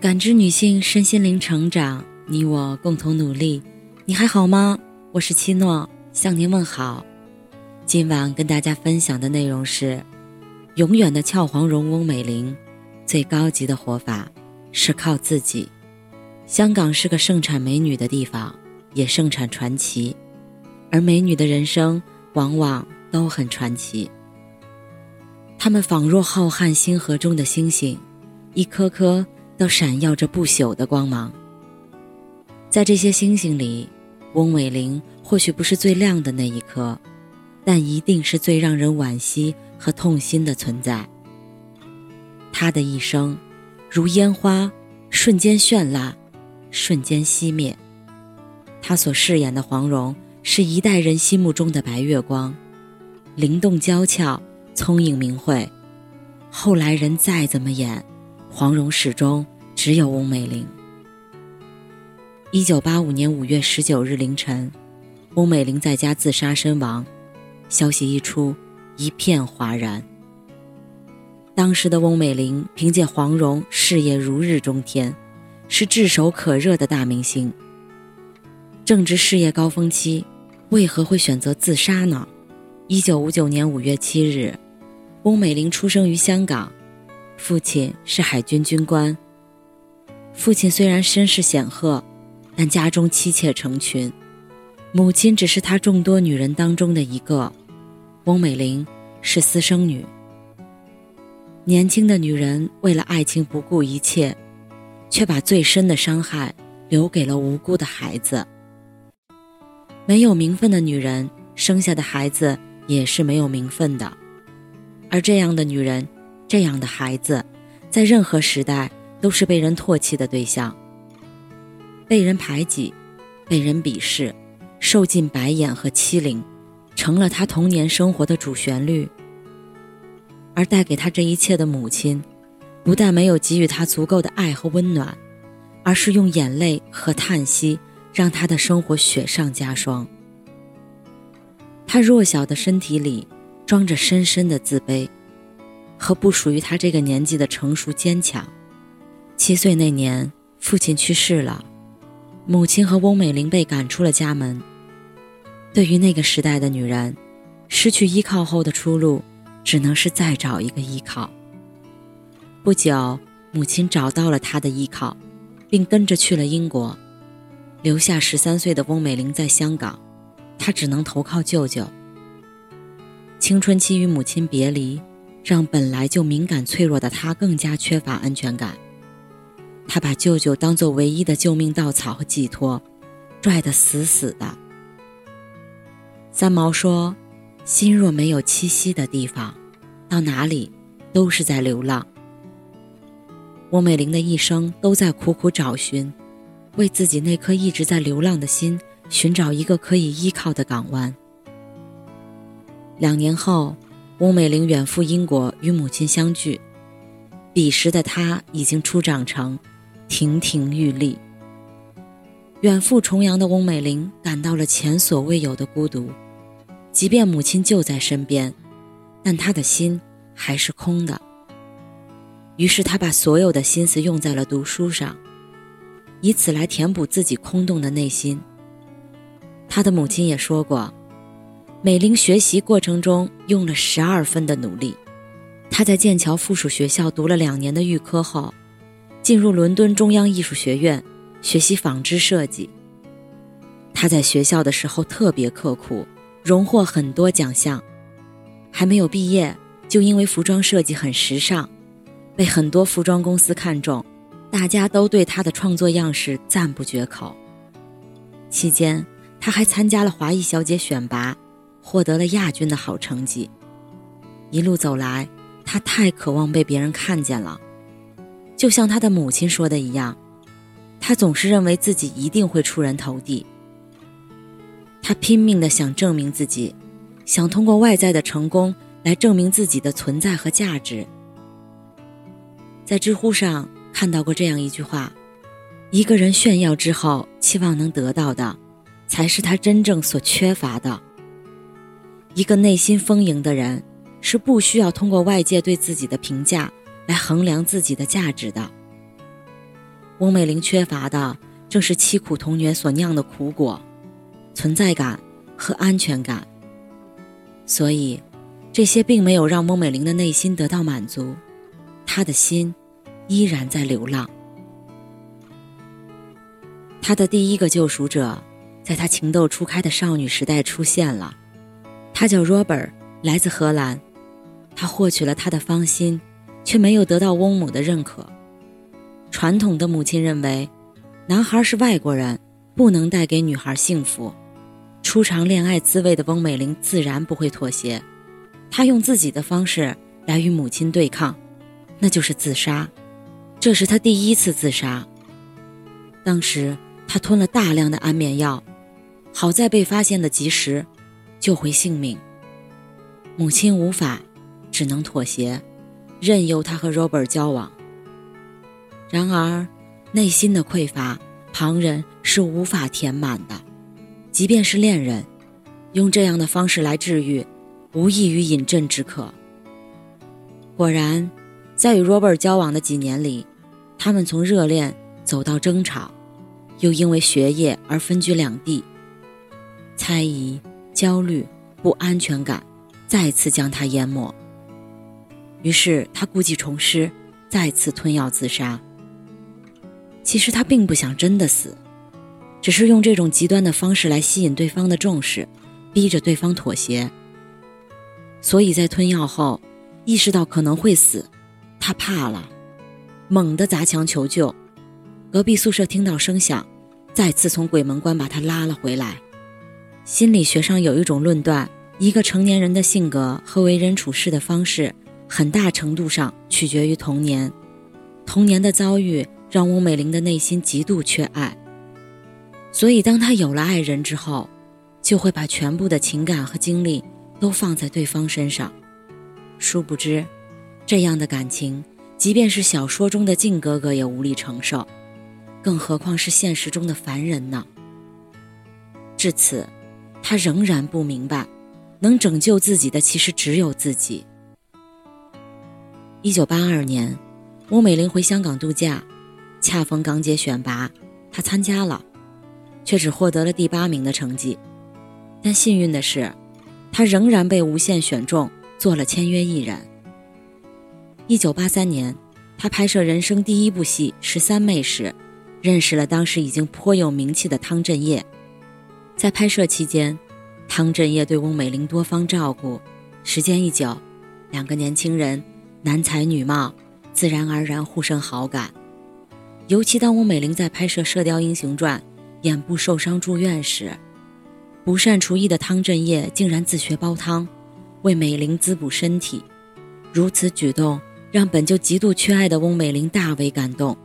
感知女性身心灵成长，你我共同努力。你还好吗？我是七诺，向您问好。今晚跟大家分享的内容是：永远的俏黄蓉翁美玲，最高级的活法是靠自己。香港是个盛产美女的地方，也盛产传奇，而美女的人生往往都很传奇。她们仿若浩瀚星河中的星星，一颗颗。都闪耀着不朽的光芒。在这些星星里，翁美玲或许不是最亮的那一颗，但一定是最让人惋惜和痛心的存在。她的一生，如烟花，瞬间绚烂，瞬间熄灭。她所饰演的黄蓉，是一代人心目中的白月光，灵动娇俏，聪颖明慧。后来人再怎么演。黄蓉始终只有翁美玲。一九八五年五月十九日凌晨，翁美玲在家自杀身亡，消息一出，一片哗然。当时的翁美玲凭借黄蓉事业如日中天，是炙手可热的大明星。正值事业高峰期，为何会选择自杀呢？一九五九年五月七日，翁美玲出生于香港。父亲是海军军官。父亲虽然身世显赫，但家中妻妾成群，母亲只是他众多女人当中的一个。翁美玲是私生女。年轻的女人为了爱情不顾一切，却把最深的伤害留给了无辜的孩子。没有名分的女人生下的孩子也是没有名分的，而这样的女人。这样的孩子，在任何时代都是被人唾弃的对象，被人排挤，被人鄙视，受尽白眼和欺凌，成了他童年生活的主旋律。而带给他这一切的母亲，不但没有给予他足够的爱和温暖，而是用眼泪和叹息让他的生活雪上加霜。他弱小的身体里装着深深的自卑。和不属于他这个年纪的成熟坚强。七岁那年，父亲去世了，母亲和翁美玲被赶出了家门。对于那个时代的女人，失去依靠后的出路，只能是再找一个依靠。不久，母亲找到了她的依靠，并跟着去了英国，留下十三岁的翁美玲在香港，她只能投靠舅舅。青春期与母亲别离。让本来就敏感脆弱的他更加缺乏安全感。他把舅舅当做唯一的救命稻草和寄托，拽得死死的。三毛说：“心若没有栖息的地方，到哪里都是在流浪。”翁美玲的一生都在苦苦找寻，为自己那颗一直在流浪的心寻找一个可以依靠的港湾。两年后。翁美玲远赴英国与母亲相聚，彼时的她已经初长成，亭亭玉立。远赴重洋的翁美玲感到了前所未有的孤独，即便母亲就在身边，但她的心还是空的。于是她把所有的心思用在了读书上，以此来填补自己空洞的内心。她的母亲也说过。美玲学习过程中用了十二分的努力，她在剑桥附属学校读了两年的预科后，进入伦敦中央艺术学院学习纺织设计。她在学校的时候特别刻苦，荣获很多奖项，还没有毕业就因为服装设计很时尚，被很多服装公司看中，大家都对她的创作样式赞不绝口。期间，她还参加了华裔小姐选拔。获得了亚军的好成绩，一路走来，他太渴望被别人看见了，就像他的母亲说的一样，他总是认为自己一定会出人头地。他拼命的想证明自己，想通过外在的成功来证明自己的存在和价值。在知乎上看到过这样一句话：一个人炫耀之后期望能得到的，才是他真正所缺乏的。一个内心丰盈的人，是不需要通过外界对自己的评价来衡量自己的价值的。翁美玲缺乏的正是凄苦童年所酿的苦果，存在感和安全感。所以，这些并没有让翁美玲的内心得到满足，她的心依然在流浪。她的第一个救赎者，在她情窦初开的少女时代出现了，他叫 Robert，来自荷兰。他获取了她的芳心，却没有得到翁母的认可。传统的母亲认为，男孩是外国人，不能带给女孩幸福。初尝恋爱滋味的翁美玲自然不会妥协，她用自己的方式来与母亲对抗，那就是自杀。这是她第一次自杀。当时她吞了大量的安眠药，好在被发现的及时，救回性命。母亲无法。只能妥协，任由他和 Robert 交往。然而，内心的匮乏，旁人是无法填满的。即便是恋人，用这样的方式来治愈，无异于饮鸩止渴。果然，在与 Robert 交往的几年里，他们从热恋走到争吵，又因为学业而分居两地。猜疑、焦虑、不安全感，再次将他淹没。于是他故技重施，再次吞药自杀。其实他并不想真的死，只是用这种极端的方式来吸引对方的重视，逼着对方妥协。所以在吞药后，意识到可能会死，他怕了，猛地砸墙求救。隔壁宿舍听到声响，再次从鬼门关把他拉了回来。心理学上有一种论断：一个成年人的性格和为人处事的方式。很大程度上取决于童年，童年的遭遇让翁美玲的内心极度缺爱，所以当她有了爱人之后，就会把全部的情感和精力都放在对方身上。殊不知，这样的感情，即便是小说中的靖哥哥也无力承受，更何况是现实中的凡人呢？至此，他仍然不明白，能拯救自己的其实只有自己。一九八二年，翁美玲回香港度假，恰逢港姐选拔，她参加了，却只获得了第八名的成绩。但幸运的是，她仍然被无线选中，做了签约艺人。一九八三年，她拍摄人生第一部戏《十三妹》时，认识了当时已经颇有名气的汤镇业。在拍摄期间，汤镇业对翁美玲多方照顾，时间一久，两个年轻人。男才女貌，自然而然互生好感。尤其当翁美玲在拍摄《射雕英雄传》，眼部受伤住院时，不善厨艺的汤镇业竟然自学煲汤，为美玲滋补身体。如此举动让本就极度缺爱的翁美玲大为感动，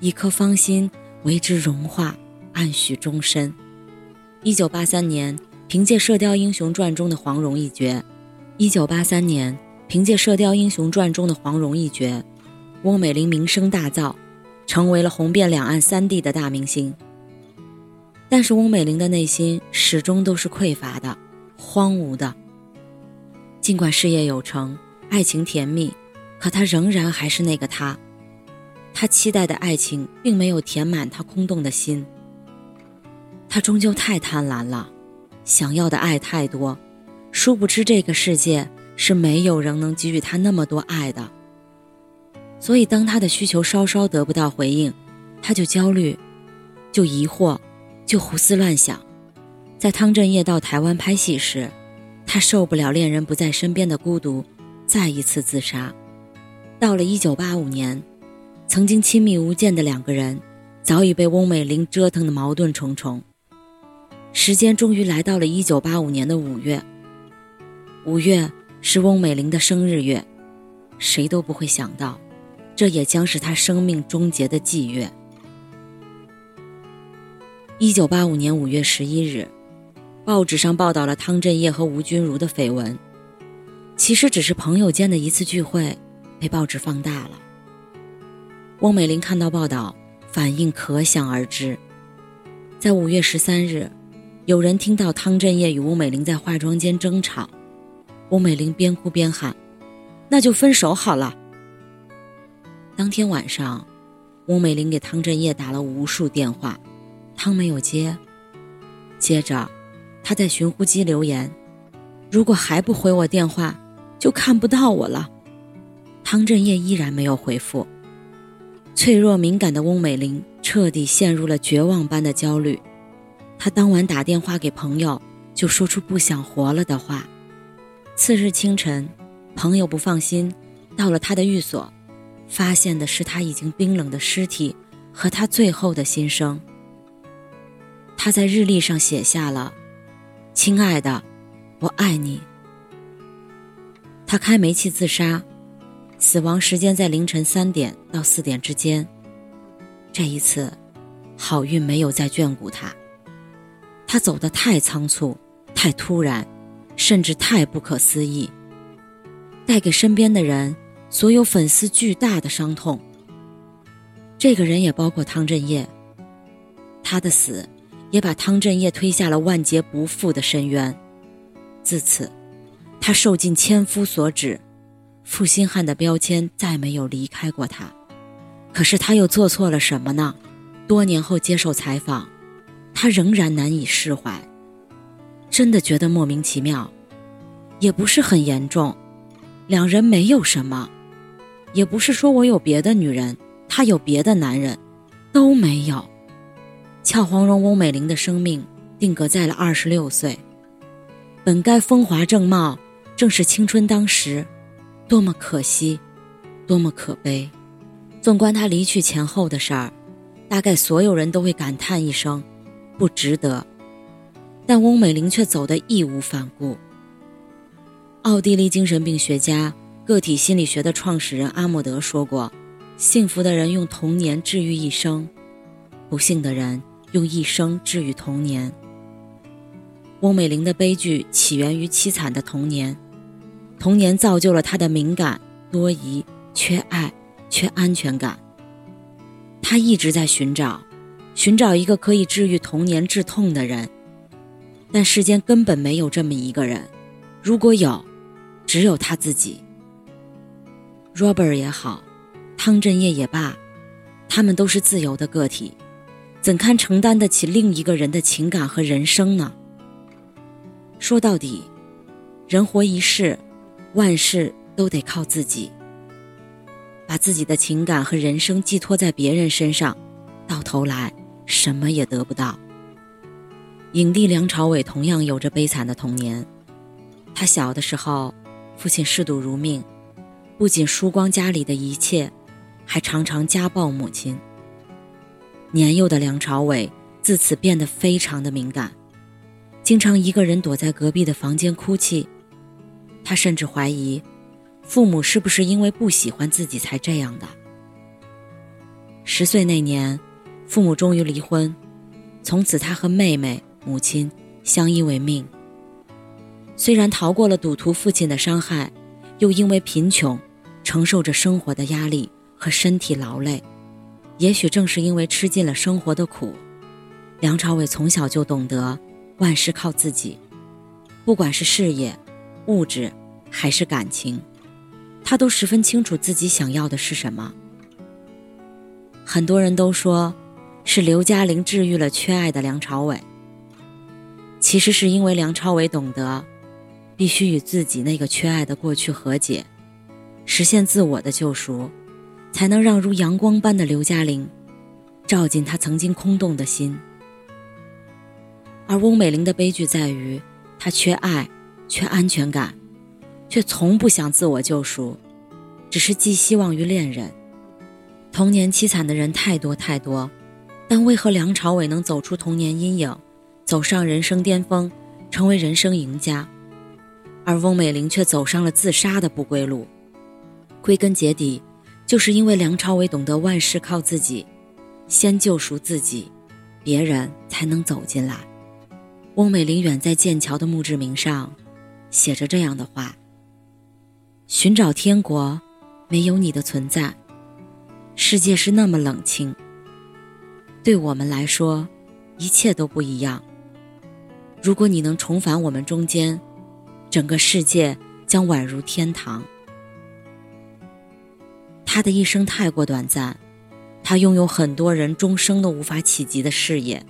一颗芳心为之融化，暗许终身。一九八三年，凭借《射雕英雄传》中的黄蓉一角。一九八三年。凭借《射雕英雄传》中的黄蓉一角，翁美玲名声大噪，成为了红遍两岸三地的大明星。但是翁美玲的内心始终都是匮乏的、荒芜的。尽管事业有成、爱情甜蜜，可她仍然还是那个她。她期待的爱情并没有填满她空洞的心。他终究太贪婪了，想要的爱太多，殊不知这个世界。是没有人能给予他那么多爱的，所以当他的需求稍稍得不到回应，他就焦虑，就疑惑，就胡思乱想。在汤镇业到台湾拍戏时，他受不了恋人不在身边的孤独，再一次自杀。到了1985年，曾经亲密无间的两个人，早已被翁美玲折腾的矛盾重重。时间终于来到了1985年的五月，五月。是翁美玲的生日月，谁都不会想到，这也将是她生命终结的祭月。一九八五年五月十一日，报纸上报道了汤镇业和吴君如的绯闻，其实只是朋友间的一次聚会，被报纸放大了。翁美玲看到报道，反应可想而知。在五月十三日，有人听到汤镇业与翁美玲在化妆间争吵。翁美玲边哭边喊：“那就分手好了。”当天晚上，翁美玲给汤镇业打了无数电话，汤没有接。接着，他在寻呼机留言：“如果还不回我电话，就看不到我了。”汤镇业依然没有回复。脆弱敏感的翁美玲彻底陷入了绝望般的焦虑。他当晚打电话给朋友，就说出不想活了的话。次日清晨，朋友不放心，到了他的寓所。发现的是他已经冰冷的尸体和他最后的心声。他在日历上写下了：“亲爱的，我爱你。”他开煤气自杀，死亡时间在凌晨三点到四点之间。这一次，好运没有再眷顾他。他走得太仓促、太突然，甚至太不可思议，带给身边的人。所有粉丝巨大的伤痛。这个人也包括汤镇业。他的死，也把汤镇业推下了万劫不复的深渊。自此，他受尽千夫所指，负心汉的标签再没有离开过他。可是他又做错了什么呢？多年后接受采访，他仍然难以释怀。真的觉得莫名其妙，也不是很严重，两人没有什么。也不是说我有别的女人，他有别的男人，都没有。俏黄蓉翁美玲的生命定格在了二十六岁，本该风华正茂，正是青春当时，多么可惜，多么可悲。纵观他离去前后的事儿，大概所有人都会感叹一声，不值得。但翁美玲却走得义无反顾。奥地利精神病学家。个体心理学的创始人阿莫德说过：“幸福的人用童年治愈一生，不幸的人用一生治愈童年。”翁美玲的悲剧起源于凄惨的童年，童年造就了她的敏感、多疑、缺爱、缺安全感。她一直在寻找，寻找一个可以治愈童年致痛的人，但世间根本没有这么一个人。如果有，只有他自己。Robert 也好，汤镇业也罢，他们都是自由的个体，怎堪承担得起另一个人的情感和人生呢？说到底，人活一世，万事都得靠自己。把自己的情感和人生寄托在别人身上，到头来什么也得不到。影帝梁朝伟同样有着悲惨的童年，他小的时候，父亲嗜赌如命。不仅输光家里的一切，还常常家暴母亲。年幼的梁朝伟自此变得非常的敏感，经常一个人躲在隔壁的房间哭泣。他甚至怀疑，父母是不是因为不喜欢自己才这样的。十岁那年，父母终于离婚，从此他和妹妹、母亲相依为命。虽然逃过了赌徒父亲的伤害，又因为贫穷。承受着生活的压力和身体劳累，也许正是因为吃尽了生活的苦，梁朝伟从小就懂得万事靠自己，不管是事业、物质还是感情，他都十分清楚自己想要的是什么。很多人都说，是刘嘉玲治愈了缺爱的梁朝伟，其实是因为梁朝伟懂得，必须与自己那个缺爱的过去和解。实现自我的救赎，才能让如阳光般的刘嘉玲照进他曾经空洞的心。而翁美玲的悲剧在于，她缺爱，缺安全感，却从不想自我救赎，只是寄希望于恋人。童年凄惨的人太多太多，但为何梁朝伟能走出童年阴影，走上人生巅峰，成为人生赢家，而翁美玲却走上了自杀的不归路？归根结底，就是因为梁朝伟懂得万事靠自己，先救赎自己，别人才能走进来。翁美玲远在剑桥的墓志铭上，写着这样的话：“寻找天国，没有你的存在，世界是那么冷清。对我们来说，一切都不一样。如果你能重返我们中间，整个世界将宛如天堂。”他的一生太过短暂，他拥有很多人终生都无法企及的事业，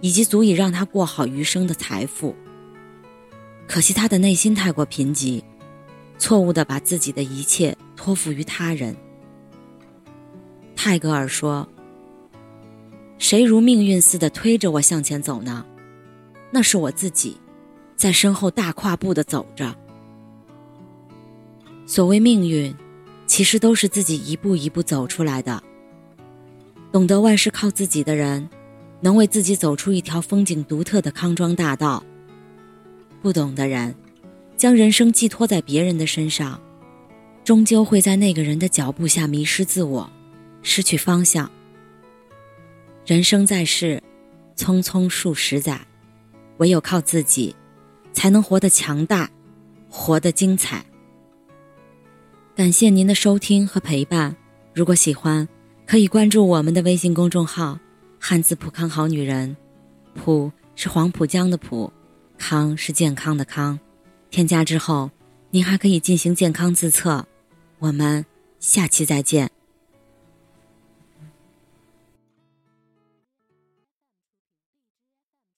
以及足以让他过好余生的财富。可惜他的内心太过贫瘠，错误的把自己的一切托付于他人。泰戈尔说：“谁如命运似的推着我向前走呢？那是我自己，在身后大跨步的走着。所谓命运，其实都是自己一步一步走出来的。”懂得万事靠自己的人，能为自己走出一条风景独特的康庄大道。不懂的人，将人生寄托在别人的身上，终究会在那个人的脚步下迷失自我，失去方向。人生在世，匆匆数十载，唯有靠自己，才能活得强大，活得精彩。感谢您的收听和陪伴，如果喜欢。可以关注我们的微信公众号“汉字浦康好女人”，浦是黄浦江的浦，康是健康的康。添加之后，您还可以进行健康自测。我们下期再见。